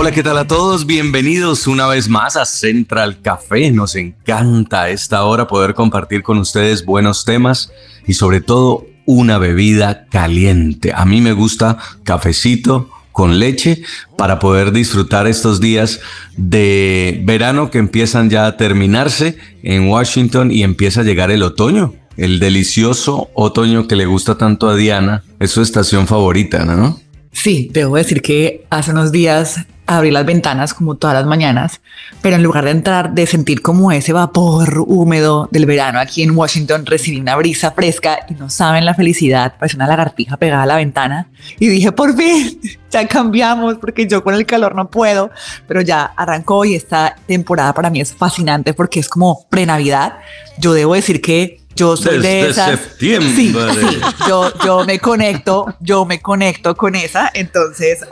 Hola, ¿qué tal a todos? Bienvenidos una vez más a Central Café. Nos encanta a esta hora poder compartir con ustedes buenos temas y sobre todo una bebida caliente. A mí me gusta cafecito con leche para poder disfrutar estos días de verano que empiezan ya a terminarse en Washington y empieza a llegar el otoño el delicioso otoño que le gusta tanto a Diana es su estación favorita, ¿no? Sí, debo decir que hace unos días abrí las ventanas como todas las mañanas, pero en lugar de entrar, de sentir como ese vapor húmedo del verano aquí en Washington, recibí una brisa fresca y no saben la felicidad, parece una lagartija pegada a la ventana y dije, por fin, ya cambiamos porque yo con el calor no puedo, pero ya arrancó y esta temporada para mí es fascinante porque es como pre-Navidad. Yo debo decir que yo soy de esas. septiembre. Sí, sí, yo, yo me conecto, yo me conecto con esa. Entonces,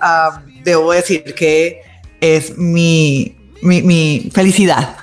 debo decir que es mi, mi, mi felicidad.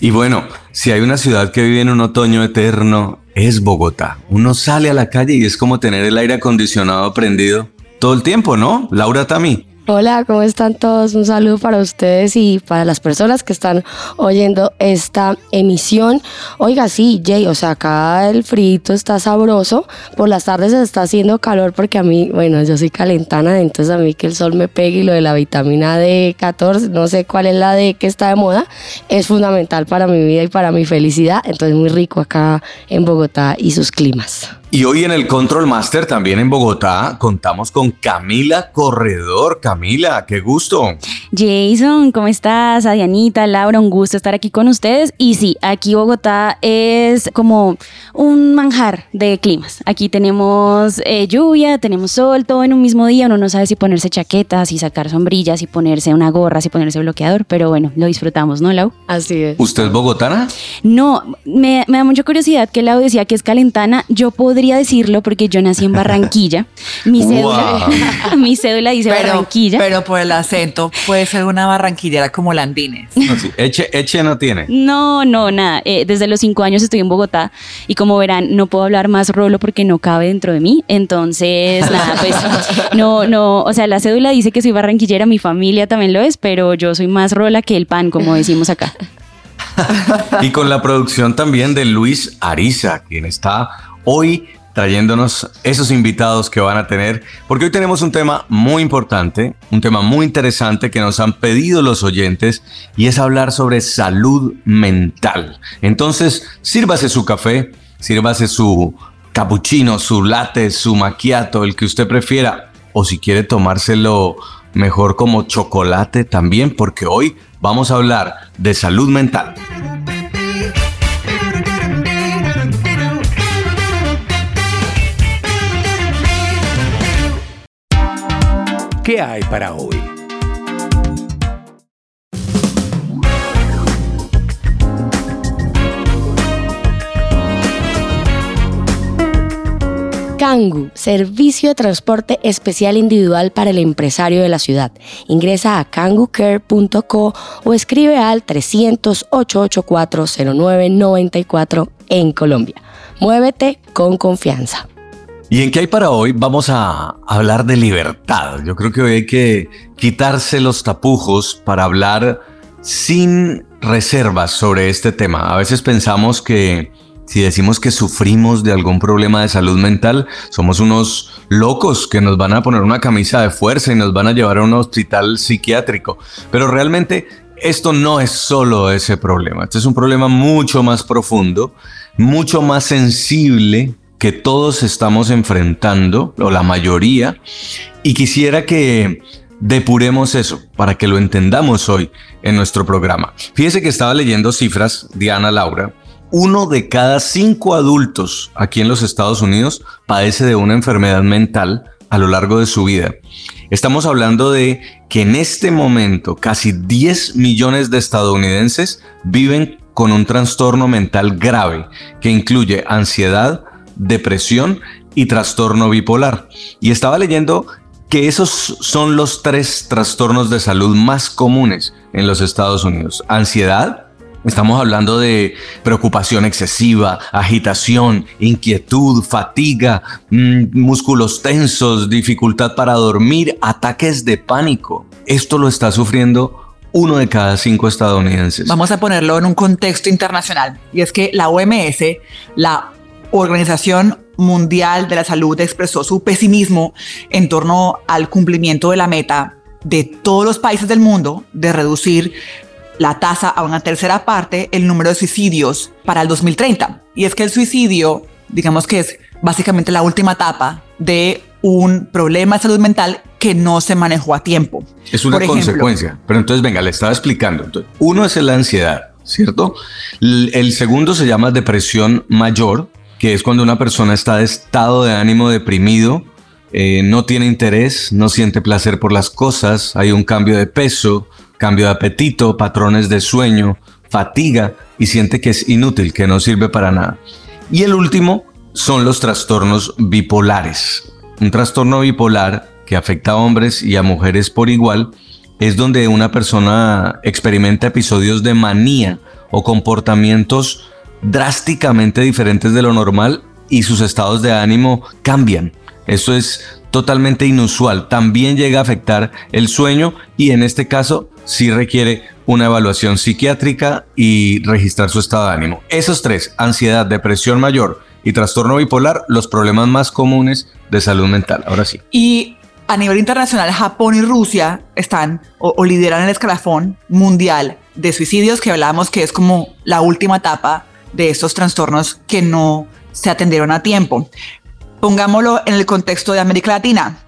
Y bueno, si hay una ciudad que vive en un otoño eterno, es Bogotá. Uno sale a la calle y es como tener el aire acondicionado prendido todo el tiempo, ¿no? Laura Tami. Hola, ¿cómo están todos? Un saludo para ustedes y para las personas que están oyendo esta emisión. Oiga, sí, Jay, o sea, acá el frito está sabroso. Por las tardes se está haciendo calor porque a mí, bueno, yo soy calentana, entonces a mí que el sol me pegue y lo de la vitamina D14, no sé cuál es la D que está de moda, es fundamental para mi vida y para mi felicidad. Entonces, muy rico acá en Bogotá y sus climas. Y hoy en el Control Master, también en Bogotá, contamos con Camila Corredor. Camila, qué gusto. Jason, ¿cómo estás? Adianita, Laura, un gusto estar aquí con ustedes. Y sí, aquí Bogotá es como un manjar de climas. Aquí tenemos eh, lluvia, tenemos sol, todo en un mismo día. Uno no sabe si ponerse chaquetas, si sacar sombrillas, si ponerse una gorra, si ponerse bloqueador, pero bueno, lo disfrutamos, ¿no, Lau? Así es. ¿Usted es bogotana? No, me, me da mucha curiosidad que Lau decía que es calentana. Yo puedo podría decirlo porque yo nací en Barranquilla. Mi cédula, mi cédula dice Barranquilla. Pero por el acento puede ser una barranquillera como Landines. No, sí. Eche, eche no tiene. No, no, nada. Eh, desde los cinco años estoy en Bogotá y como verán, no puedo hablar más rolo porque no cabe dentro de mí. Entonces, nada, pues no, no. O sea, la cédula dice que soy barranquillera, mi familia también lo es, pero yo soy más rola que el pan, como decimos acá. y con la producción también de Luis Ariza, quien está hoy trayéndonos esos invitados que van a tener, porque hoy tenemos un tema muy importante, un tema muy interesante que nos han pedido los oyentes y es hablar sobre salud mental. Entonces, sírvase su café, sírvase su cappuccino, su latte, su macchiato, el que usted prefiera, o si quiere tomárselo mejor como chocolate también, porque hoy vamos a hablar de salud mental. ¿Qué hay para hoy? Kangu, servicio de transporte especial individual para el empresario de la ciudad. Ingresa a kangucare.co o escribe al 300 884 en Colombia. Muévete con confianza. ¿Y en qué hay para hoy? Vamos a hablar de libertad. Yo creo que hoy hay que quitarse los tapujos para hablar sin reservas sobre este tema. A veces pensamos que si decimos que sufrimos de algún problema de salud mental, somos unos locos que nos van a poner una camisa de fuerza y nos van a llevar a un hospital psiquiátrico. Pero realmente esto no es solo ese problema. Este es un problema mucho más profundo, mucho más sensible que todos estamos enfrentando, o la mayoría, y quisiera que depuremos eso para que lo entendamos hoy en nuestro programa. Fíjese que estaba leyendo cifras, Diana Laura, uno de cada cinco adultos aquí en los Estados Unidos padece de una enfermedad mental a lo largo de su vida. Estamos hablando de que en este momento casi 10 millones de estadounidenses viven con un trastorno mental grave que incluye ansiedad, depresión y trastorno bipolar. Y estaba leyendo que esos son los tres trastornos de salud más comunes en los Estados Unidos. Ansiedad, Estamos hablando de preocupación excesiva, agitación, inquietud, fatiga, mm, músculos tensos, dificultad para dormir, ataques de pánico. Esto lo está sufriendo uno de cada cinco estadounidenses. Vamos a ponerlo en un contexto internacional. Y es que la OMS, la Organización Mundial de la Salud, expresó su pesimismo en torno al cumplimiento de la meta de todos los países del mundo de reducir la tasa a una tercera parte el número de suicidios para el 2030. Y es que el suicidio, digamos que es básicamente la última etapa de un problema de salud mental que no se manejó a tiempo. Es una consecuencia. Pero entonces, venga, le estaba explicando. Entonces, uno es la ansiedad, ¿cierto? El segundo se llama depresión mayor, que es cuando una persona está de estado de ánimo deprimido, eh, no tiene interés, no siente placer por las cosas, hay un cambio de peso, cambio de apetito, patrones de sueño, fatiga y siente que es inútil, que no sirve para nada. Y el último son los trastornos bipolares. Un trastorno bipolar que afecta a hombres y a mujeres por igual es donde una persona experimenta episodios de manía o comportamientos drásticamente diferentes de lo normal y sus estados de ánimo cambian. Esto es totalmente inusual. También llega a afectar el sueño y en este caso sí requiere una evaluación psiquiátrica y registrar su estado de ánimo. Esos tres, ansiedad, depresión mayor y trastorno bipolar, los problemas más comunes de salud mental. Ahora sí. Y a nivel internacional, Japón y Rusia están o, lideran el escalafón mundial de suicidios que hablábamos que es como la última etapa de estos trastornos que no se atendieron a tiempo. Pongámoslo en el contexto de América Latina.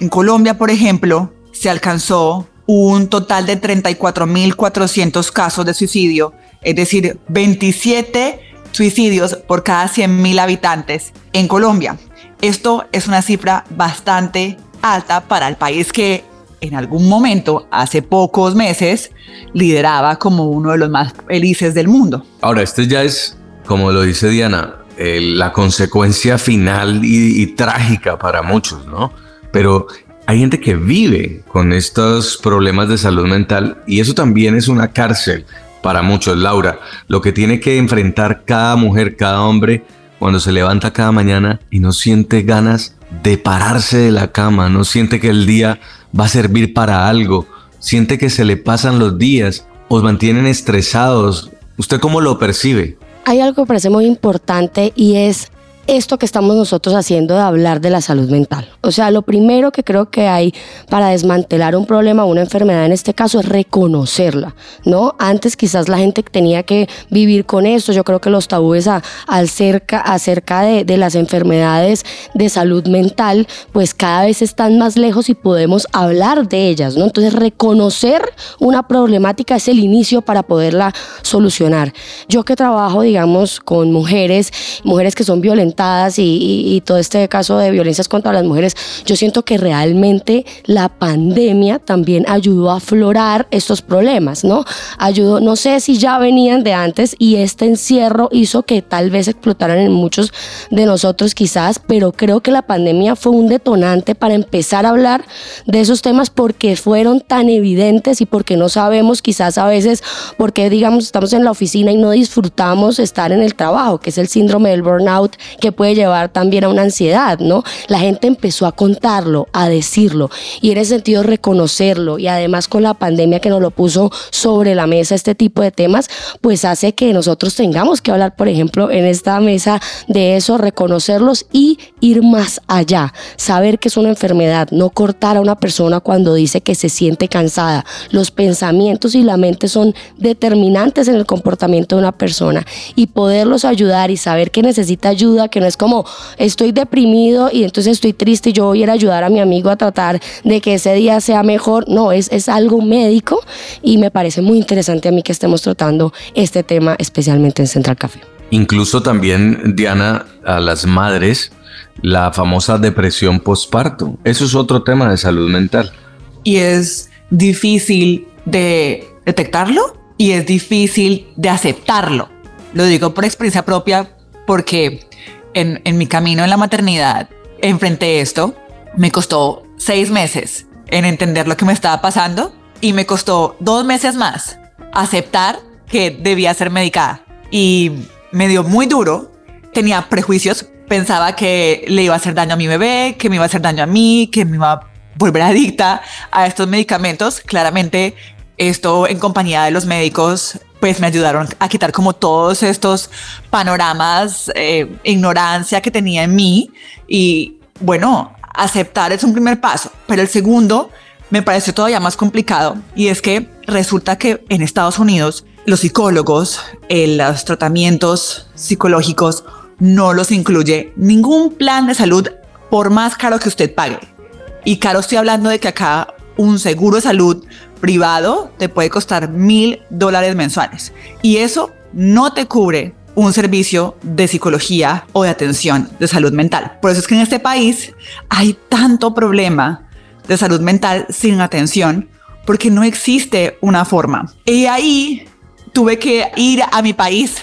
En Colombia, por ejemplo, se alcanzó un total de 34.400 casos de suicidio, es decir, 27 suicidios por cada 100.000 habitantes en Colombia. Esto es una cifra bastante alta para el país que en algún momento, hace pocos meses, lideraba como uno de los más felices del mundo. Ahora, esto ya es, como lo dice Diana, la consecuencia final y, trágica para muchos, ¿no? Pero hay gente que vive con estos problemas de salud mental y eso también es una cárcel para muchos, Laura. Lo que tiene que enfrentar cada mujer, cada hombre, cuando se levanta cada mañana y no siente ganas de pararse de la cama, no siente que el día va a servir para algo, siente que se le pasan los días, os mantienen estresados. ¿Usted cómo lo percibe? Hay algo que parece muy importante y es esto que estamos nosotros haciendo de hablar de la salud mental. O sea, lo primero que creo que hay para desmantelar un problema o una enfermedad en este caso es reconocerla, ¿no? Antes quizás la gente tenía que vivir con esto. Yo creo que los tabúes acerca, acerca de, de las enfermedades de salud mental, pues cada vez están más lejos y podemos hablar de ellas, ¿no? Entonces, reconocer una problemática es el inicio para poderla solucionar. Yo que trabajo, digamos, con mujeres, mujeres que son violentas, y, todo este caso de violencias contra las mujeres, yo siento que realmente la pandemia también ayudó a aflorar estos problemas, ¿no? Ayudó, no sé si ya venían de antes y este encierro hizo que tal vez explotaran en muchos de nosotros quizás, pero creo que la pandemia fue un detonante para empezar a hablar de esos temas porque fueron tan evidentes y porque no sabemos quizás a veces porque digamos estamos en la oficina y no disfrutamos estar en el trabajo, que es el síndrome del burnout que puede llevar también a una ansiedad, ¿no? La gente empezó a contarlo, a decirlo y en ese sentido reconocerlo y además con la pandemia que nos lo puso sobre la mesa este tipo de temas, pues hace que nosotros tengamos que hablar, por ejemplo, en esta mesa de eso, reconocerlos y ir más allá, saber que es una enfermedad, no cortar a una persona cuando dice que se siente cansada. Los pensamientos y la mente son determinantes en el comportamiento de una persona y poderlos ayudar y saber que necesita ayuda, que no es como estoy deprimido y entonces estoy triste y yo voy a ir a ayudar a mi amigo a tratar de que ese día sea mejor. No, es, es algo médico y me parece muy interesante a mí que estemos tratando este tema especialmente en Central Café. Incluso también, Diana, a las madres la famosa depresión postparto. Eso es otro tema de salud mental. Y es difícil de detectarlo y es difícil de aceptarlo. Lo digo por experiencia propia porque en, mi camino en la maternidad enfrenté esto. Me costó seis meses en entender lo que me estaba pasando y me costó dos meses más aceptar que debía ser medicada. Y me dio muy duro. Tenía prejuicios. Pensaba que le iba a hacer daño a mi bebé, que me iba a hacer daño a mí, que me iba a volver adicta a estos medicamentos. Claramente esto en compañía de los médicos pues me ayudaron a quitar como todos estos panoramas, eh, ignorancia que tenía en mí y bueno, aceptar es un primer paso, pero el segundo me pareció todavía más complicado y es que resulta que en Estados Unidos los psicólogos, eh, los tratamientos psicológicos no los incluye ningún plan de salud por más caro que usted pague. Y caro estoy hablando de que acá un seguro de salud privado te puede costar mil dólares mensuales. Y eso no te cubre un servicio de psicología o de atención de salud mental. Por eso es que en este país hay tanto problema de salud mental sin atención porque no existe una forma. Y ahí tuve que ir a mi país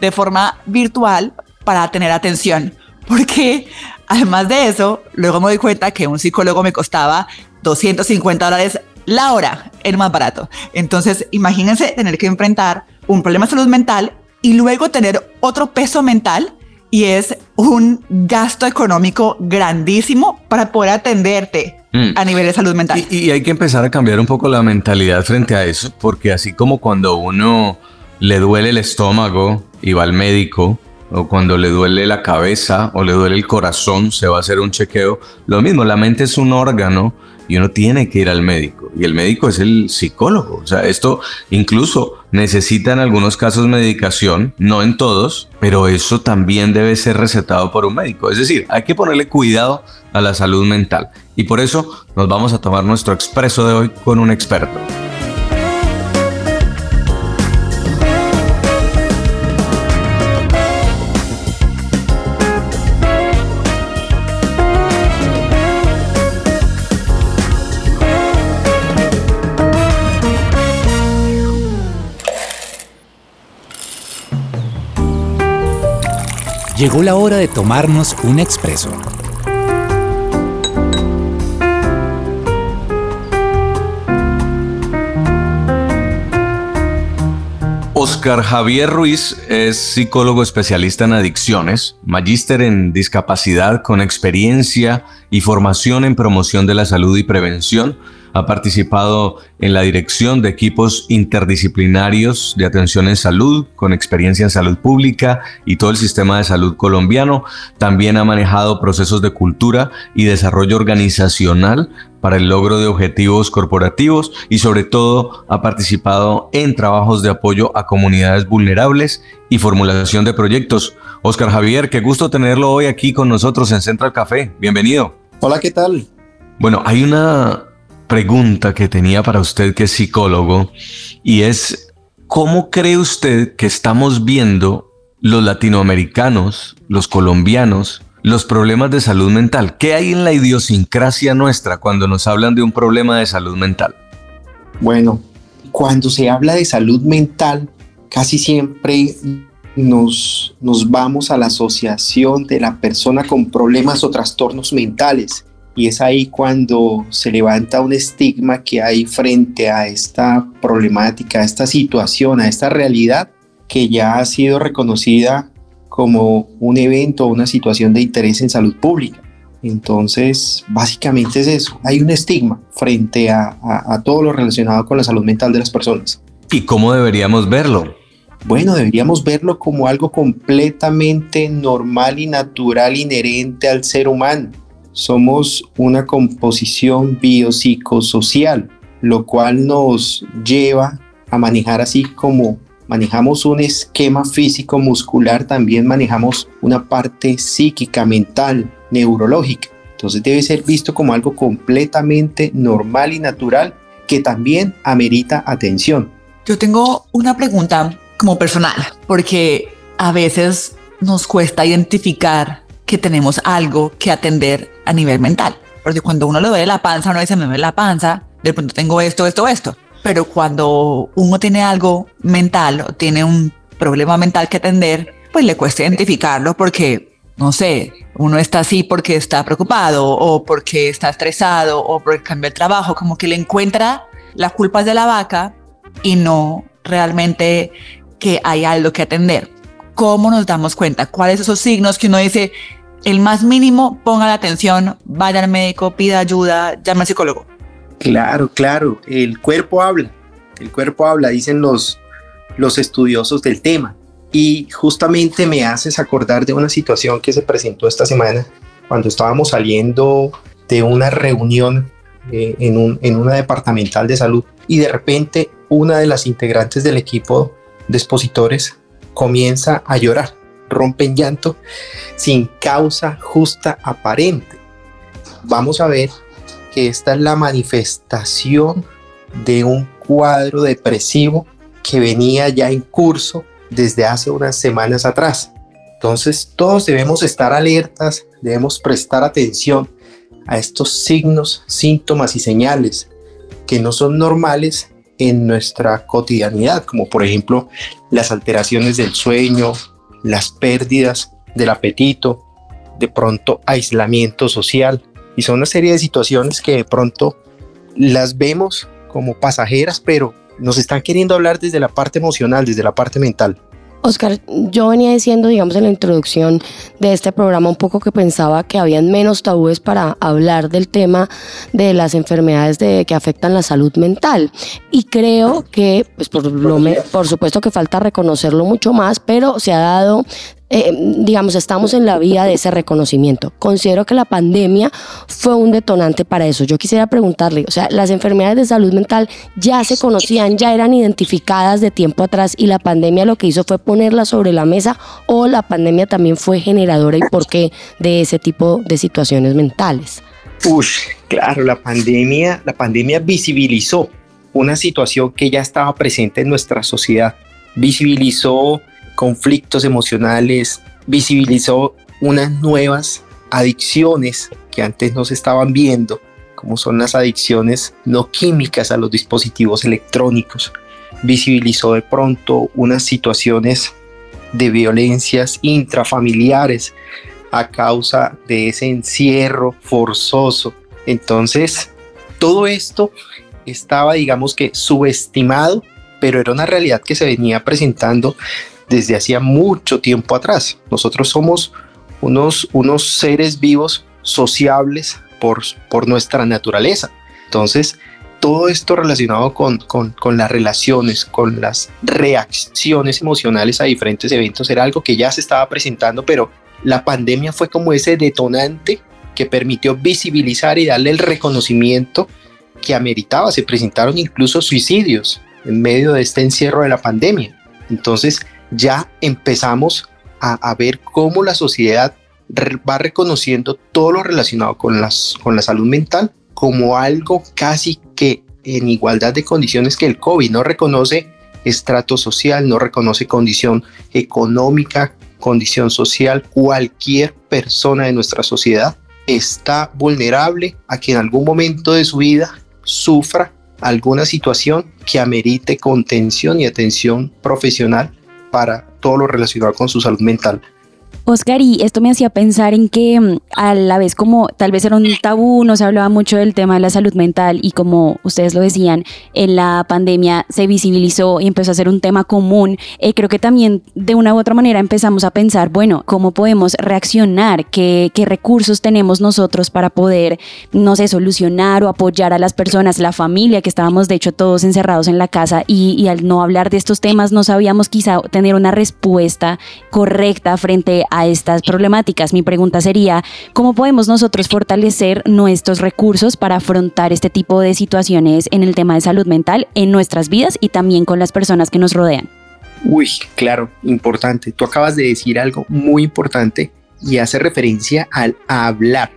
de forma virtual para tener atención porque además de eso, luego me doy cuenta que un psicólogo me costaba 250 dólares la hora, el más barato. Entonces, imagínense tener que enfrentar un problema de salud mental y luego tener otro peso mental y es un gasto económico grandísimo para poder atenderte mm. a nivel de salud mental. Y, y, hay que empezar a cambiar un poco la mentalidad frente a eso, porque así como cuando uno le duele el estómago y va al médico, o cuando le duele la cabeza o le duele el corazón, se va a hacer un chequeo. Lo mismo, la mente es un órgano y uno tiene que ir al médico. Y el médico es el psicólogo. O sea, esto incluso necesita en algunos casos medicación, no en todos, pero eso también debe ser recetado por un médico. Es decir, hay que ponerle cuidado a la salud mental. Y por eso nos vamos a tomar nuestro expreso de hoy con un experto. Llegó la hora de tomarnos un expreso. Oscar Javier Ruiz es psicólogo especialista en adicciones, magíster en discapacidad con experiencia y formación en promoción de la salud y prevención ha participado en la dirección de equipos interdisciplinarios de atención en salud, con experiencia en salud pública y todo el sistema de salud colombiano. También ha manejado procesos de cultura y desarrollo organizacional para el logro de objetivos corporativos y sobre todo ha participado en trabajos de apoyo a comunidades vulnerables y formulación de proyectos. Oscar Javier, qué gusto tenerlo hoy aquí con nosotros en Central Café. Bienvenido. Hola, ¿qué tal? Bueno, hay una pregunta que tenía para usted que es psicólogo y es, ¿cómo cree usted que estamos viendo los latinoamericanos, los colombianos, los problemas de salud mental? ¿Qué hay en la idiosincrasia nuestra cuando nos hablan de un problema de salud mental? Bueno, cuando se habla de salud mental, casi siempre nos, nos vamos a la asociación de la persona con problemas o trastornos mentales y es ahí cuando se levanta un estigma que hay frente a esta problemática, a esta situación, a esta realidad que ya ha sido reconocida como un evento o una situación de interés en salud pública. Entonces, básicamente es eso, hay un estigma frente a, a todo lo relacionado con la salud mental de las personas. ¿Y cómo deberíamos verlo? Bueno, deberíamos verlo como algo completamente normal y natural inherente al ser humano somos una composición biopsicosocial, lo cual nos lleva a manejar así como manejamos un esquema físico muscular, también manejamos una parte psíquica, mental, neurológica. Entonces debe ser visto como algo completamente normal y natural que también amerita atención. Yo tengo una pregunta como personal, porque a veces nos cuesta identificar que tenemos algo que atender a nivel mental. Porque cuando uno le duele la panza, uno dice, me duele la panza, de pronto tengo esto, esto, esto. Pero cuando uno tiene algo mental o tiene un problema mental que atender, pues le cuesta identificarlo porque, no sé, uno está así porque está preocupado o porque está estresado o porque cambia el trabajo, como que le encuentra las culpas de la vaca y no realmente que hay algo que atender. ¿Cómo nos damos cuenta? ¿Cuáles son esos signos que uno dice, el más mínimo, ponga la atención, vaya al médico, pida ayuda, llame al psicólogo? Claro, claro, el cuerpo habla, el cuerpo habla, dicen los, los estudiosos del tema. Y justamente me haces acordar de una situación que se presentó esta semana cuando estábamos saliendo de una reunión eh, en, un, en una departamental de salud y de repente una de las integrantes del equipo de expositores comienza a llorar, rompe en llanto sin causa justa aparente. Vamos a ver que esta es la manifestación de un cuadro depresivo que venía ya en curso desde hace unas semanas atrás. Entonces todos debemos estar alertas, debemos prestar atención a estos signos, síntomas y señales que no son normales en nuestra cotidianidad, como por ejemplo las alteraciones del sueño, las pérdidas del apetito, de pronto aislamiento social. Y son una serie de situaciones que de pronto las vemos como pasajeras, pero nos están queriendo hablar desde la parte emocional, desde la parte mental. Oscar, yo venía diciendo, digamos, en la introducción de este programa un poco que pensaba que habían menos tabúes para hablar del tema de las enfermedades de, que afectan la salud mental. Y creo que, pues por, lo por supuesto que falta reconocerlo mucho más, pero se ha dado eh, digamos, estamos en la vía de ese reconocimiento. Considero que la pandemia fue un detonante para eso. Yo quisiera preguntarle, o sea, las enfermedades de salud mental ya se conocían, ya eran identificadas de tiempo atrás y la pandemia lo que hizo fue ponerlas sobre la mesa o la pandemia también fue generadora y por qué de ese tipo de situaciones mentales. Uy, claro, la pandemia, la pandemia visibilizó una situación que ya estaba presente en nuestra sociedad. Visibilizó conflictos emocionales, visibilizó unas nuevas adicciones que antes no se estaban viendo, como son las adicciones no químicas a los dispositivos electrónicos. Visibilizó de pronto unas situaciones de violencias intrafamiliares a causa de ese encierro forzoso. Entonces, todo esto estaba, digamos que, subestimado, pero era una realidad que se venía presentando desde hacía mucho tiempo atrás. Nosotros somos unos, unos seres vivos sociables por, por nuestra naturaleza. Entonces, todo esto relacionado con, con, con, las relaciones, con las reacciones emocionales a diferentes eventos, era algo que ya se estaba presentando, pero la pandemia fue como ese detonante que permitió visibilizar y darle el reconocimiento que ameritaba. Se presentaron incluso suicidios en medio de este encierro de la pandemia. Entonces, ya empezamos a, ver cómo la sociedad va reconociendo todo lo relacionado con, las, con la salud mental como algo casi que en igualdad de condiciones que el COVID. No reconoce estrato social, no reconoce condición económica, condición social. Cualquier persona de nuestra sociedad está vulnerable a que en algún momento de su vida sufra alguna situación que amerite contención y atención profesional para todo lo relacionado con su salud mental. Oscar, y esto me hacía pensar en que mm, a la vez como tal vez era un tabú, no se hablaba mucho del tema de la salud mental y como ustedes lo decían, en la pandemia se visibilizó y empezó a ser un tema común, eh, creo que también de una u otra manera empezamos a pensar, bueno, ¿cómo podemos reaccionar? ¿Qué, qué recursos tenemos nosotros para poder, no sé, solucionar o apoyar a las personas, la familia, que estábamos de hecho todos encerrados en la casa y, y al no hablar de estos temas no sabíamos quizá tener una respuesta correcta frente a estas problemáticas. Mi pregunta sería, ¿cómo podemos nosotros fortalecer nuestros recursos para afrontar este tipo de situaciones en el tema de salud mental en nuestras vidas y también con las personas que nos rodean? Uy, claro, importante. Tú acabas de decir algo muy importante y hace referencia al hablar.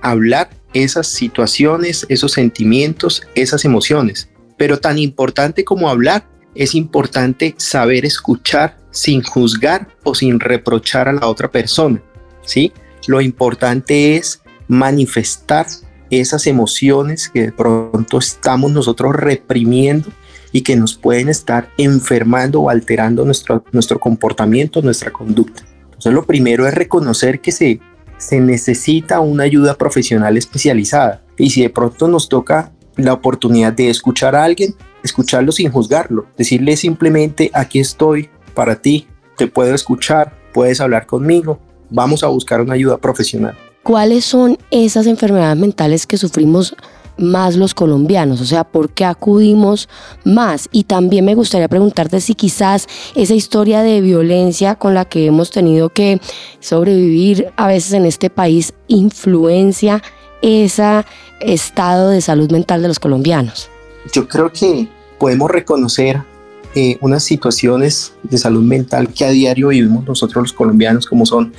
Hablar esas situaciones, esos sentimientos, esas emociones. Pero tan importante como hablar, es importante saber escuchar sin juzgar o sin reprochar a la otra persona, ¿sí? lo importante es manifestar esas emociones que de pronto estamos nosotros reprimiendo y que nos pueden estar enfermando o alterando nuestro, nuestro comportamiento, nuestra conducta. Entonces lo primero es reconocer que se, se necesita una ayuda profesional especializada y si de pronto nos toca la oportunidad de escuchar a alguien, escucharlo sin juzgarlo, decirle simplemente aquí estoy para ti, te puedo escuchar, puedes hablar conmigo, vamos a buscar una ayuda profesional. ¿Cuáles son esas enfermedades mentales que sufrimos más los colombianos? O sea, ¿por qué acudimos más? Y también me gustaría preguntarte si quizás esa historia de violencia con la que hemos tenido que sobrevivir a veces en este país influencia ese estado de salud mental de los colombianos. Yo creo que podemos reconocer eh, unas situaciones de salud mental que a diario vivimos nosotros los colombianos, como son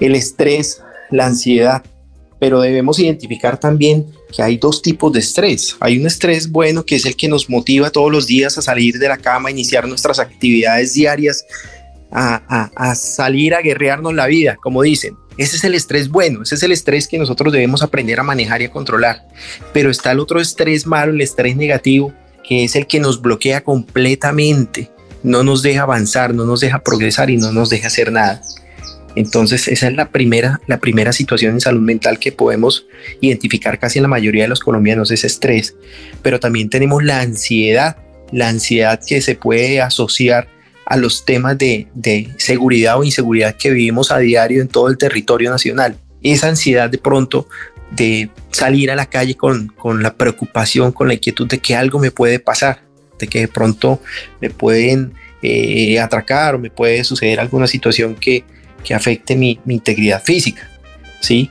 el estrés, la ansiedad, pero debemos identificar también que hay dos tipos de estrés. Hay un estrés bueno que es el que nos motiva todos los días a salir de la cama, a iniciar nuestras actividades diarias, a, a, salir a guerrearnos la vida, como dicen. Ese es el estrés bueno, ese es el estrés que nosotros debemos aprender a manejar y a controlar. Pero está el otro estrés malo, el estrés negativo, que es el que nos bloquea completamente, no nos deja avanzar, no nos deja progresar y no nos deja hacer nada. Entonces, esa es la primera, la primera situación en salud mental que podemos identificar casi en la mayoría de los colombianos, ese estrés. Pero también tenemos la ansiedad, la ansiedad que se puede asociar a los temas de, de seguridad o inseguridad que vivimos a diario en todo el territorio nacional. Esa ansiedad de pronto de salir a la calle con, con la preocupación, con la inquietud de que algo me puede pasar, de que de pronto me pueden eh, atracar o me puede suceder alguna situación que, que afecte mi, mi, integridad física, ¿sí?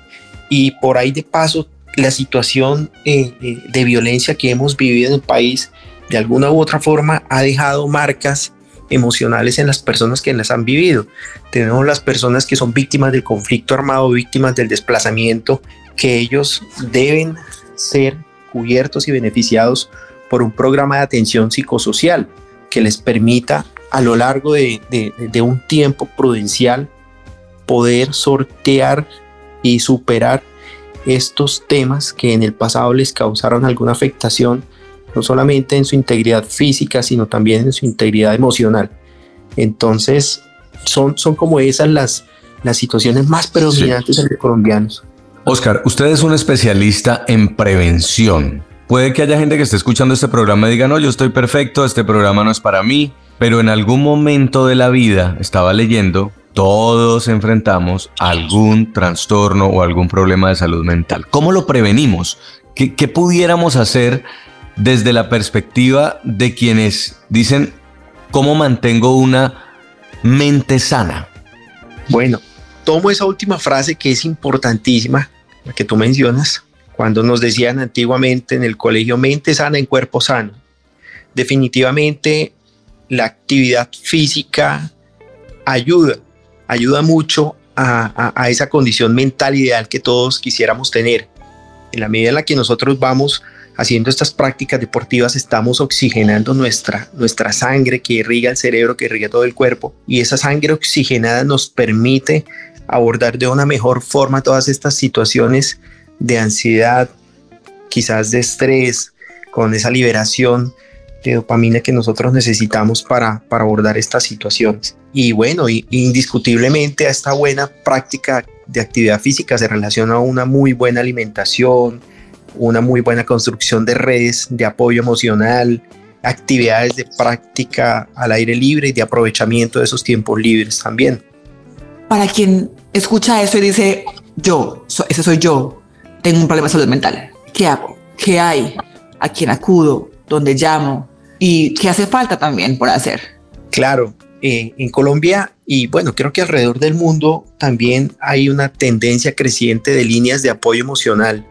Y por ahí de paso, la situación eh, eh, de violencia que hemos vivido en el país, de alguna u otra forma, ha dejado marcas emocionales en las personas que las han vivido. Tenemos las personas que son víctimas del conflicto armado, víctimas del desplazamiento, que ellos deben ser cubiertos y beneficiados por un programa de atención psicosocial que les permita a lo largo de, un tiempo prudencial poder sortear y superar estos temas que en el pasado les causaron alguna afectación, no solamente en su integridad física, sino también en su integridad emocional. Entonces, son, son como esas las, las situaciones más predominantes en los colombianos. Oscar, usted es un especialista en prevención. Puede que haya gente que esté escuchando este programa y diga, no, yo estoy perfecto, este programa no es para mí, pero en algún momento de la vida, estaba leyendo, todos enfrentamos algún trastorno o algún problema de salud mental. ¿Cómo lo prevenimos? ¿Qué, qué pudiéramos hacer desde la perspectiva de quienes dicen, ¿cómo mantengo una mente sana? Bueno, tomo esa última frase que es importantísima, que tú mencionas, cuando nos decían antiguamente en el colegio mente sana en cuerpo sano. Definitivamente la actividad física ayuda, ayuda mucho a, a, esa condición mental ideal que todos quisiéramos tener. En la medida en la que nosotros vamos haciendo estas prácticas deportivas estamos oxigenando nuestra, nuestra sangre que irriga el cerebro, que irriga todo el cuerpo y esa sangre oxigenada nos permite abordar de una mejor forma todas estas situaciones de ansiedad, quizás de estrés, con esa liberación de dopamina que nosotros necesitamos para, para abordar estas situaciones. Y bueno, indiscutiblemente a esta buena práctica de actividad física se relaciona una muy buena alimentación, una muy buena construcción de redes de apoyo emocional, actividades de práctica al aire libre y de aprovechamiento de esos tiempos libres también para quien escucha eso y dice, yo, ese soy yo, tengo un problema de salud mental, ¿qué hago? ¿Qué hay? ¿A quién acudo? ¿Dónde llamo? ¿Y qué hace falta también por hacer? Claro, en Colombia y bueno, creo que alrededor del mundo también hay una tendencia creciente de líneas de apoyo emocional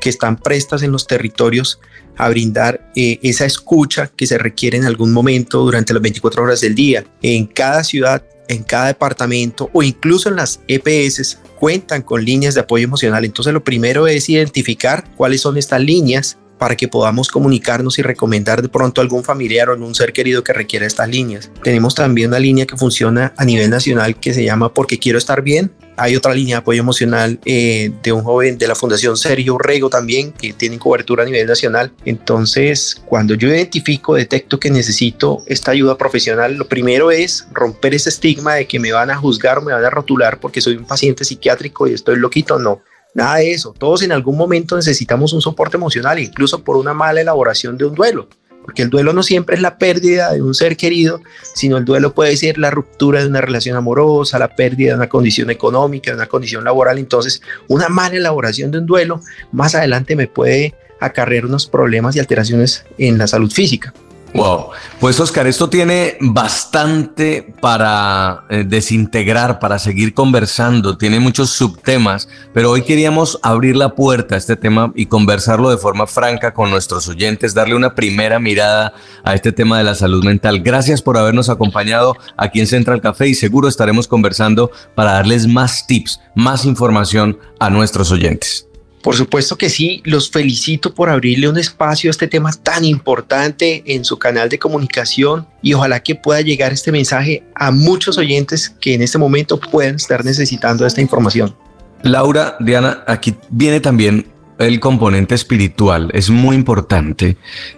que están prestas en los territorios a brindar eh, esa escucha que se requiere en algún momento durante las 24 horas del día. En cada ciudad en cada departamento o incluso en las EPS cuentan con líneas de apoyo emocional. Entonces lo primero es identificar cuáles son estas líneas para que podamos comunicarnos y recomendar de pronto a algún familiar o algún ser querido que requiera estas líneas. Tenemos también una línea que funciona a nivel nacional que se llama Porque quiero estar bien, Hay otra línea de apoyo emocional eh, de un joven de la Fundación Sergio Rego también, que tiene cobertura a nivel nacional. Entonces, cuando yo identifico, detecto que necesito esta ayuda profesional, lo primero es romper ese estigma de que me van a juzgar o me van a rotular porque soy un paciente psiquiátrico y estoy loquito. No, nada de eso. Todos en algún momento necesitamos un soporte emocional, incluso por una mala elaboración de un duelo porque el duelo no siempre es la pérdida de un ser querido, sino el duelo puede ser la ruptura de una relación amorosa, la pérdida de una condición económica, de una condición laboral. Entonces, una mala elaboración de un duelo más adelante me puede acarrear unos problemas y alteraciones en la salud física. Wow, pues Oscar, esto tiene bastante para eh, desintegrar, para seguir conversando, tiene muchos subtemas, pero hoy queríamos abrir la puerta a este tema y conversarlo de forma franca con nuestros oyentes, darle una primera mirada a este tema de la salud mental. Gracias por habernos acompañado aquí en Central Café y seguro estaremos conversando para darles más tips, más información a nuestros oyentes. Por supuesto que sí, los felicito por abrirle un espacio a este tema tan importante en su canal de comunicación y ojalá que pueda llegar este mensaje a muchos oyentes que en este momento puedan estar necesitando esta información. Laura, Diana, aquí viene también el componente espiritual. Es muy importante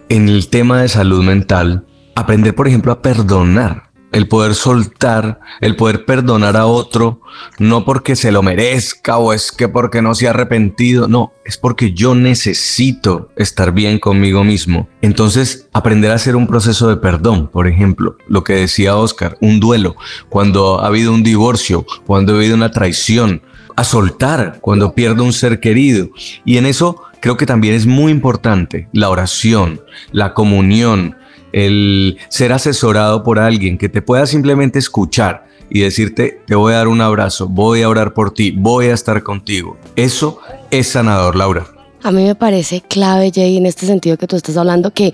en el tema de salud mental aprender, por ejemplo, a perdonar el poder soltar, el poder perdonar a otro, no porque se lo merezca o es que porque no se ha arrepentido, no, es porque yo necesito estar bien conmigo mismo. Entonces, aprender a hacer un proceso de perdón, por ejemplo, lo que decía Oscar, un duelo, cuando ha habido un divorcio, cuando ha habido una traición, a soltar cuando pierdo un ser querido. Y en eso creo que también es muy importante la oración, la comunión, el ser asesorado por alguien que te pueda simplemente escuchar y decirte, te voy a dar un abrazo, voy a orar por ti, voy a estar contigo. Eso es sanador, Laura. A mí me parece clave, Jay, en este sentido que tú estás hablando, que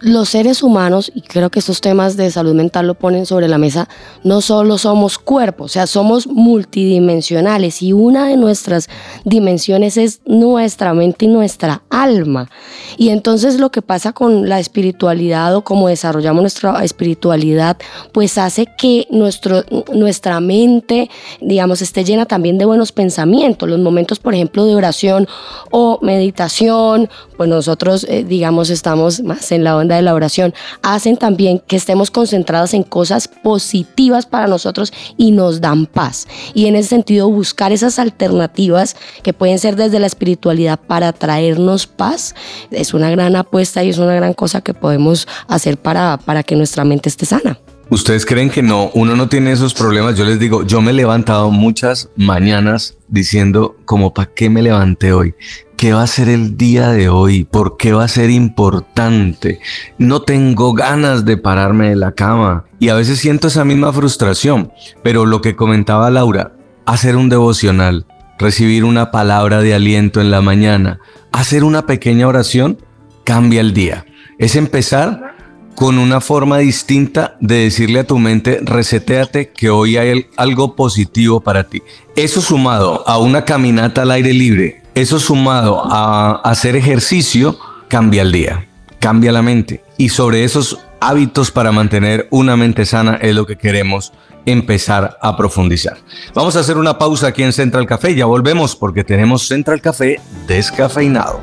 los seres humanos, y creo que estos temas de salud mental lo ponen sobre la mesa, no solo somos cuerpos, o sea, somos multidimensionales y una de nuestras dimensiones es nuestra mente y nuestra alma. Y entonces lo que pasa con la espiritualidad o cómo desarrollamos nuestra espiritualidad, pues hace que nuestro, nuestra mente, digamos, esté llena también de buenos pensamientos. Los momentos, por ejemplo, de oración o meditación, pues nosotros, eh, digamos, estamos más en en la onda de la oración, hacen también que estemos concentrados en cosas positivas para nosotros y nos dan paz. Y en ese sentido, buscar esas alternativas que pueden ser desde la espiritualidad para traernos paz es una gran apuesta y es una gran cosa que podemos hacer para, para que nuestra mente esté sana. ¿Ustedes creen que no? Uno no tiene esos problemas. Yo les digo, yo me he levantado muchas mañanas diciendo, como, ¿para qué me levanté hoy? ¿Qué va a ser el día de hoy? ¿Por qué va a ser importante? No tengo ganas de pararme de la cama. Y a veces siento esa misma frustración. Pero lo que comentaba Laura, hacer un devocional, recibir una palabra de aliento en la mañana, hacer una pequeña oración, cambia el día. Es empezar con una forma distinta de decirle a tu mente, reseteate que hoy hay algo positivo para ti. Eso sumado a una caminata al aire libre, eso sumado a hacer ejercicio, cambia el día, cambia la mente. Y sobre esos hábitos para mantener una mente sana es lo que queremos empezar a profundizar. Vamos a hacer una pausa aquí en Central Café, ya volvemos porque tenemos Central Café descafeinado.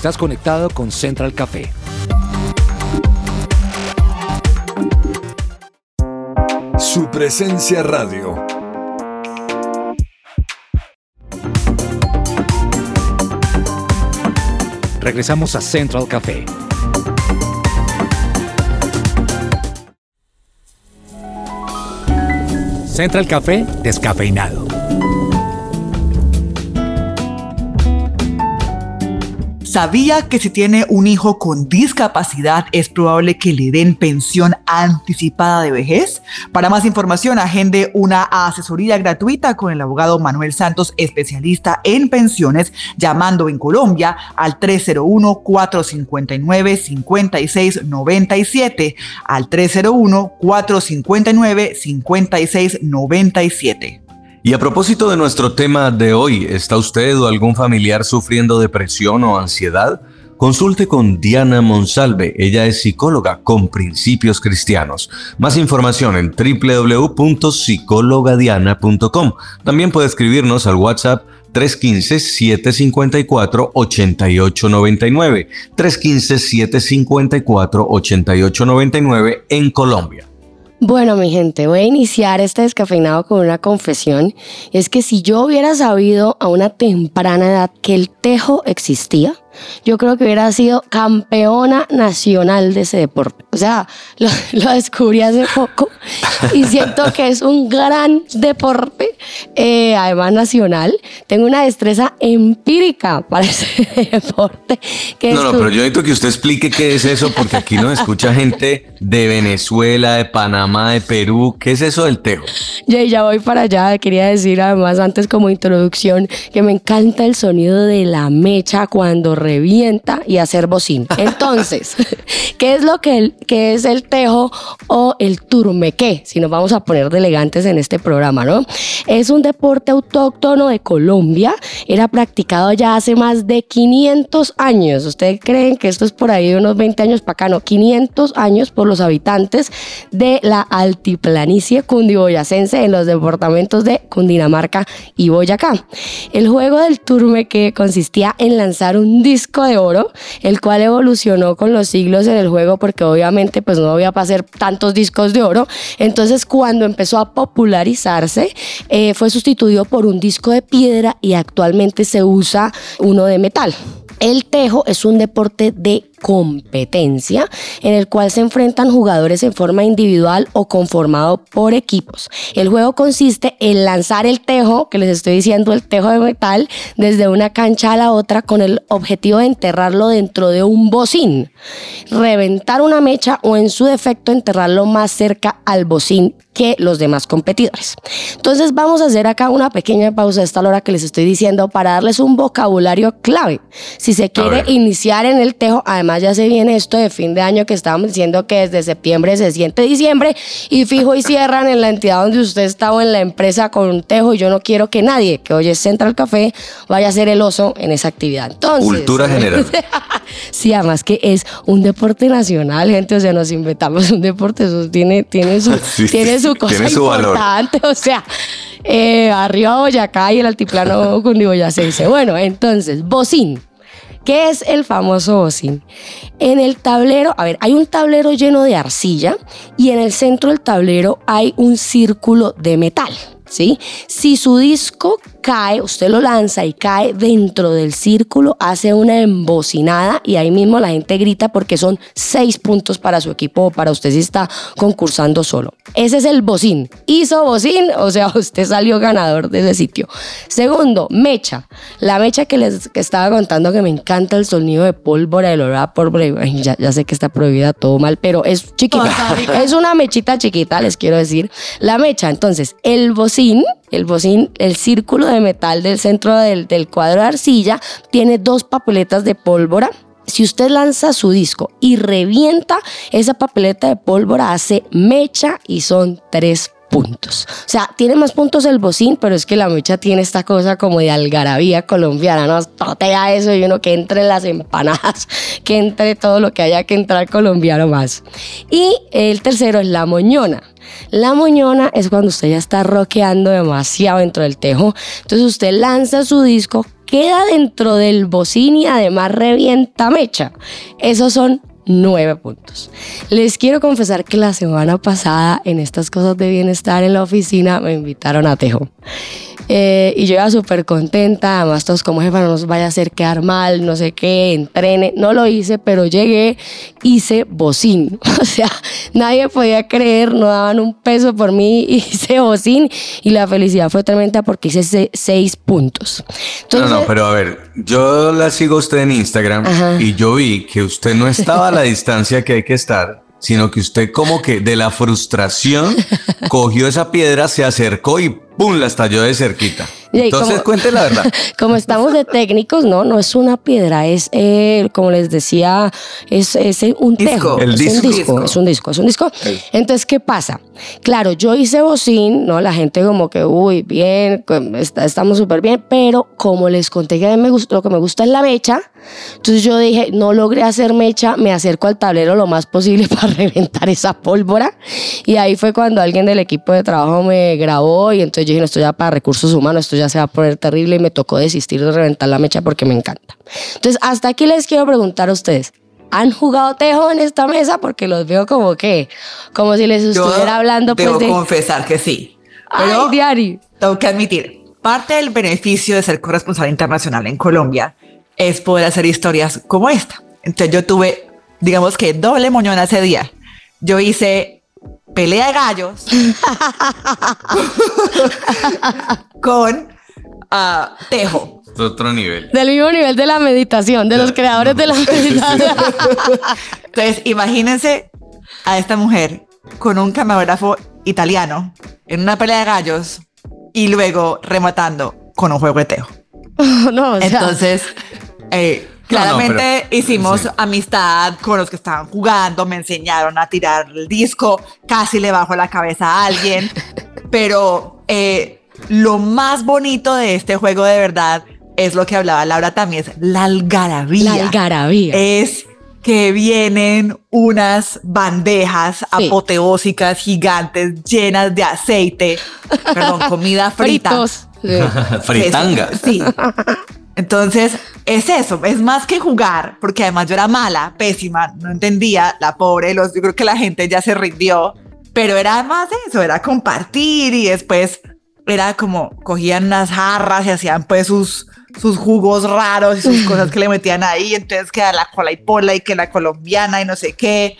Estás conectado con Central Café. Su presencia radio. Regresamos a Central Café. Central Café descafeinado. ¿Sabía que si tiene un hijo con discapacidad es probable que le den pensión anticipada de vejez? Para más información, agende una asesoría gratuita con el abogado Manuel Santos, especialista en pensiones, llamando en Colombia al 301-459-5697, al 301-459-5697. Y a propósito de nuestro tema de hoy, ¿está usted o algún familiar sufriendo depresión o ansiedad? Consulte con Diana Monsalve, ella es psicóloga con principios cristianos. Más información en www.psicologadiana.com. También puede escribirnos al WhatsApp 315-754-8899. 315-754-8899 en Colombia. Bueno, mi gente, voy a iniciar este descafeinado con una confesión. Es que si yo hubiera sabido a una temprana edad que el tejo existía, yo creo que hubiera sido campeona nacional de ese deporte. O sea, lo, descubrí hace poco y siento que es un gran deporte, eh, además nacional. Tengo una destreza empírica para ese deporte. no, no, pero yo necesito que usted explique qué es eso, porque aquí nos escucha gente de Venezuela, de Panamá, de Perú. ¿Qué es eso del tejo? Ya, ya voy para allá. Quería decir además antes como introducción que me encanta el sonido de la mecha cuando revienta y hacer bocín. Entonces, ¿qué es lo que, el, es el tejo o el turmequé? Si nos vamos a poner de elegantes en este programa, ¿no? Es un deporte autóctono de Colombia. Era practicado ya hace más de 500 años. ¿Ustedes creen que esto es por ahí de unos 20 años para acá? No, 500 años por los habitantes de la altiplanicie cundiboyacense en los departamentos de Cundinamarca y Boyacá. El juego del turmequé consistía en lanzar un disco de oro, el cual evolucionó con los siglos en el juego porque obviamente pues no había para hacer tantos discos de oro. Entonces cuando empezó a popularizarse eh, fue sustituido por un disco de piedra y actualmente se usa uno de metal. El tejo es un deporte de competencia en el cual se enfrentan jugadores en forma individual o conformado por equipos. El juego consiste en lanzar el tejo, que les estoy diciendo el tejo de metal, desde una cancha a la otra con el objetivo de enterrarlo dentro de un bocín, reventar una mecha o en su defecto enterrarlo más cerca al bocín que los demás competidores. Entonces vamos a hacer acá una pequeña pausa a esta hora que les estoy diciendo para darles un vocabulario clave. Si se quiere iniciar en el tejo, además ya se viene esto de fin de año que estábamos diciendo que desde septiembre se siente diciembre y fijo y cierran en la entidad donde usted está o en la empresa con un tejo y yo no quiero que nadie que hoy es Central Café vaya a ser el oso en esa actividad. Entonces, Cultura general. sí, además que es un deporte nacional, gente, o sea, nos inventamos un deporte, eso tiene, tiene su, tiene su cosa tiene su importante, valor. o sea, eh, arriba Boyacá y el altiplano cundiboyacense. Bueno, entonces, bocín. ¿Qué es el famoso bocín? En el tablero, a ver, hay un tablero lleno de arcilla y en el centro del tablero hay un círculo de metal. ¿Sí? Si su disco cae, usted lo lanza y cae dentro del círculo, hace una embocinada y ahí mismo la gente grita porque son seis puntos para su equipo o para usted si está concursando solo. Ese es el bocín. Hizo bocín, o sea, usted salió ganador de ese sitio. Segundo, mecha. La mecha que les estaba contando que me encanta el sonido de pólvora, el olor pólvora. Ya, ya sé que está prohibida todo mal, pero es chiquita. Es una mechita chiquita, les quiero decir. La mecha, entonces, el bocín el bocín, el círculo de metal del centro del, del cuadro de arcilla, tiene dos papeletas de pólvora. Si usted lanza su disco y revienta esa papeleta de pólvora, hace mecha y son tres puntos. O sea, tiene más puntos el bocín, pero es que la mecha tiene esta cosa como de algarabía colombiana, ¿no? Totea eso y uno que entre las empanadas, que entre todo lo que haya que entrar colombiano más. Y el tercero es la moñona. La moñona es cuando usted ya está roqueando demasiado dentro del tejo. Entonces usted lanza su disco, queda dentro del bocín y además revienta mecha. Esos son nueve puntos. Les quiero confesar que la semana pasada en estas cosas de bienestar en la oficina me invitaron a Tejo. Eh, y yo iba súper contenta, además todos como jefa no nos vaya a hacer quedar mal, no sé qué, entrene. No lo hice, pero llegué, hice bocín. O sea, nadie podía creer, no daban un peso por mí, hice bocín y la felicidad fue tremenda porque hice se- seis puntos. no, no, pero a ver, yo la sigo a usted en Instagram Ajá. y yo vi que usted no estaba a la distancia que hay que estar, sino que usted como que de la frustración cogió esa piedra, se acercó y ¡pum! la estalló de cerquita. Y Entonces como- cuente la verdad. Como estamos de técnicos, no, no es una piedra, es, eh, como les decía, es, es un Disco. tejo. El es disco. un disco, es un disco, es un disco. Entonces, ¿qué pasa? Claro, yo hice bocín, ¿no? La gente como que, uy, bien, está- estamos súper bien, pero como les conté que a mí me gusta, lo que me gusta es la mecha, entonces yo dije, no logré hacer mecha, me acerco al tablero lo más posible para reventar esa pólvora. Y ahí fue cuando alguien del equipo de trabajo me grabó y entonces yo dije, no, esto ya para recursos humanos, esto ya se va a poner terrible y me tocó desistir de reventar la mecha porque me encanta. Entonces, hasta aquí les quiero preguntar a ustedes. ¿Han jugado tejo en esta mesa? Porque los veo como que, como si les Yo estuviera hablando pues debo de... confesar que sí. Pero Ay, Diari. tengo que admitir, parte del beneficio de ser corresponsal internacional en Colombia es poder hacer historias como esta. Entonces yo tuve, digamos que doble moñona ese día. Yo hice pelea de gallos con ah, tejo. Otro nivel. Del mismo nivel de la meditación, de los creadores de la meditación. Entonces imagínense a esta mujer con un camarógrafo italiano en una pelea de gallos y luego rematando con un juego de tejo. no, o sea, Entonces, eh, No, no, claramente pero- hicimos sí. amistad con los que estaban jugando, me enseñaron a tirar el disco, casi le bajo la cabeza a alguien, pero eh, lo más bonito de este juego de verdad es lo que hablaba Laura también, es la algarabía. la algarabía. Es que vienen unas bandejas Sí. apoteósicas gigantes llenas de aceite, perdón, comida frita. Fritos. Fritanga. Sí. Entonces, es eso, es más que jugar, porque además yo era mala, pésima, no entendía, la pobre, los, yo creo que la gente ya se rindió, pero era más eso, era compartir y después era como cogían unas jarras y hacían pues sus, sus jugos raros y sus cosas que le metían ahí, entonces que la cola y pola y que la colombiana y no sé qué.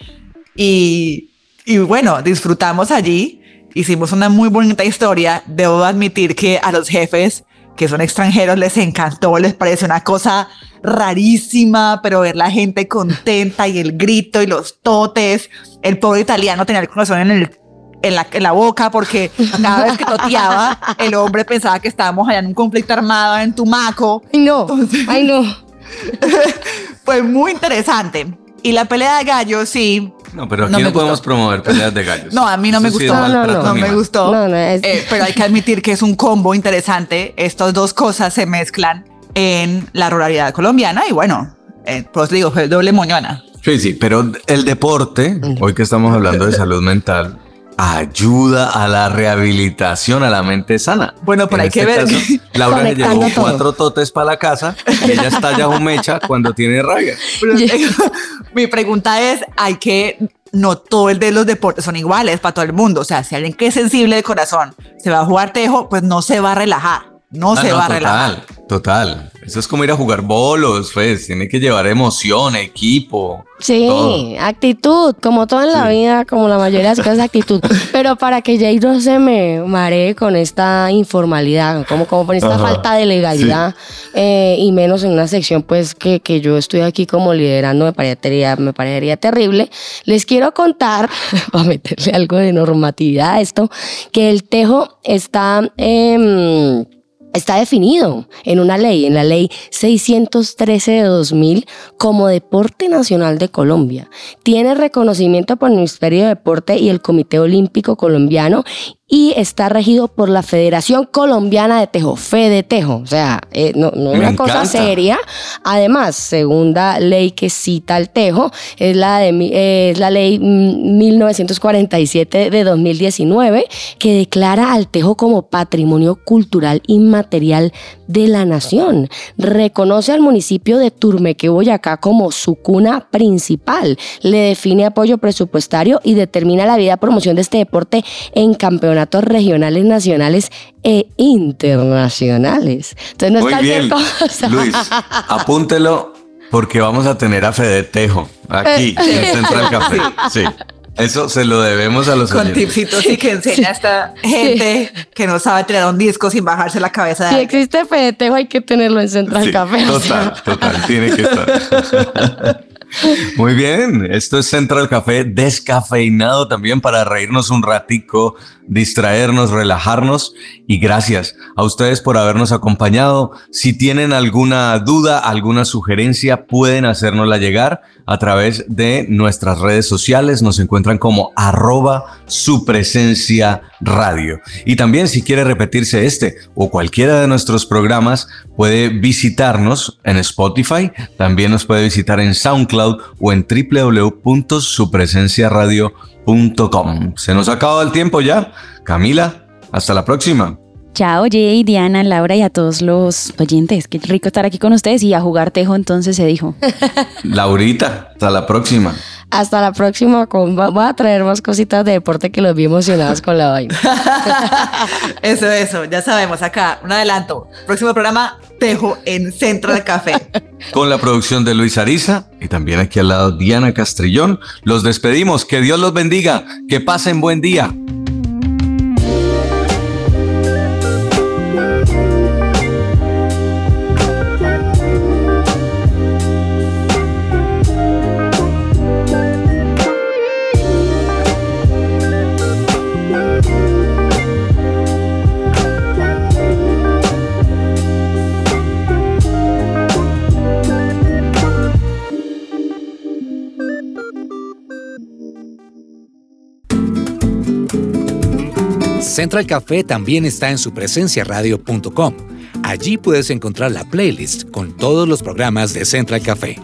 Y, y bueno, disfrutamos allí, hicimos una muy bonita historia. Debo admitir que a los jefes que son extranjeros les encantó, les parece una cosa rarísima, pero ver la gente contenta y el grito y los totes. El pobre italiano tenía el corazón en el en la, en la boca porque cada vez que toteaba el hombre pensaba que estábamos allá en un conflicto armado en Tumaco Ay, no. Ay, no. fue muy interesante y la pelea de gallos sí No, pero aquí No no, me podemos promover peleas de gallos. No, a mí no Eso me sí gustó. No, no, maltrato no. no me gustó. No, no, es- Eh, pero hay que admitir que es un combo interesante. Estas dos cosas se mezclan en la ruralidad colombiana y bueno, eh, pues digo, fue doble moñona. Sí, sí, pero el deporte, hoy que estamos hablando de salud mental, ayuda a la rehabilitación a la mente sana. Bueno, pero En hay que este ver. caso, Laura se llevó todo. cuatro totes para la casa y ella estalla un mecha cuando tiene rabia. Pero, mi pregunta es, hay que, no todo el de los deportes son iguales para todo el mundo. O sea, si alguien que es sensible de corazón se va a jugar tejo, pues no se va a relajar. No Ah, se no, va a relajar. total, total. Eso es como ir a jugar bolos, pues. Tiene que llevar emoción, equipo. Sí, todo. actitud, como todo en la Sí. vida, como la mayoría de las cosas, actitud. Pero para que Jay no se me maree con esta informalidad, como, como con esta Ajá, falta de legalidad, eh, y menos en una sección pues que, que yo estoy aquí como liderando, me parecería, me parecería terrible, les quiero contar, para meterle algo de normatividad a esto, que el tejo está... em, Está definido en una ley, en la ley 613 de 2000, como deporte nacional de Colombia. Tiene reconocimiento por el Ministerio de Deporte y el Comité Olímpico Colombiano y está regido por la Federación Colombiana de Tejo, Fede Tejo. O sea, eh, no, no es una cosa seria. Además, segunda ley que cita el Tejo es la, de, es la ley mm, 1947 de 2019 que declara al Tejo como patrimonio cultural inmaterial de la nación. Reconoce al municipio de Turmeque, Boyacá como su cuna principal. Le define apoyo presupuestario y determina la vida promoción de este deporte en campeonatos regionales, nacionales e internacionales. Entonces no es Muy cualquier bien, cosa. Luis, apúntelo porque vamos a tener a Fede Tejo aquí en Central Café. Sí, eso se lo debemos a los Con tipsitos y que enseña a esta gente que no sabe tirar un disco sin bajarse la cabeza de Si alguien. existe fedetejo hay que tenerlo en Central Sí, Café. o sea. Total, total, tiene que estar. Muy bien, esto es Central Café descafeinado también para reírnos un ratico, distraernos, relajarnos y gracias a ustedes por habernos acompañado. Si tienen alguna duda, alguna sugerencia, pueden hacérnosla llegar a través de nuestras redes sociales. Nos encuentran como arroba su presencia radio. Y también si quiere repetirse este o cualquiera de nuestros programas, puede visitarnos en Spotify, también nos puede visitar en SoundCloud o en www.supresenciaradio.com. Se nos ha acabado el tiempo ya. Camila, hasta la próxima. Chao, Jay, Diana, Laura y a todos los oyentes. Qué rico estar aquí con ustedes y a jugar tejo, entonces se dijo. Laurita, hasta la próxima. Hasta la próxima. Con, voy a traer más cositas de deporte que los vi emocionados con la vaina. Eso, eso, ya sabemos acá, un adelanto. Próximo programa, Tejo en Central Café. Con la producción de Luis Ariza y también aquí al lado Diana Castrillón. Los despedimos. Que Dios los bendiga. Que pasen buen día. Central Café también está en supresenciaradio.com. Allí puedes encontrar la playlist con todos los programas de Central Café.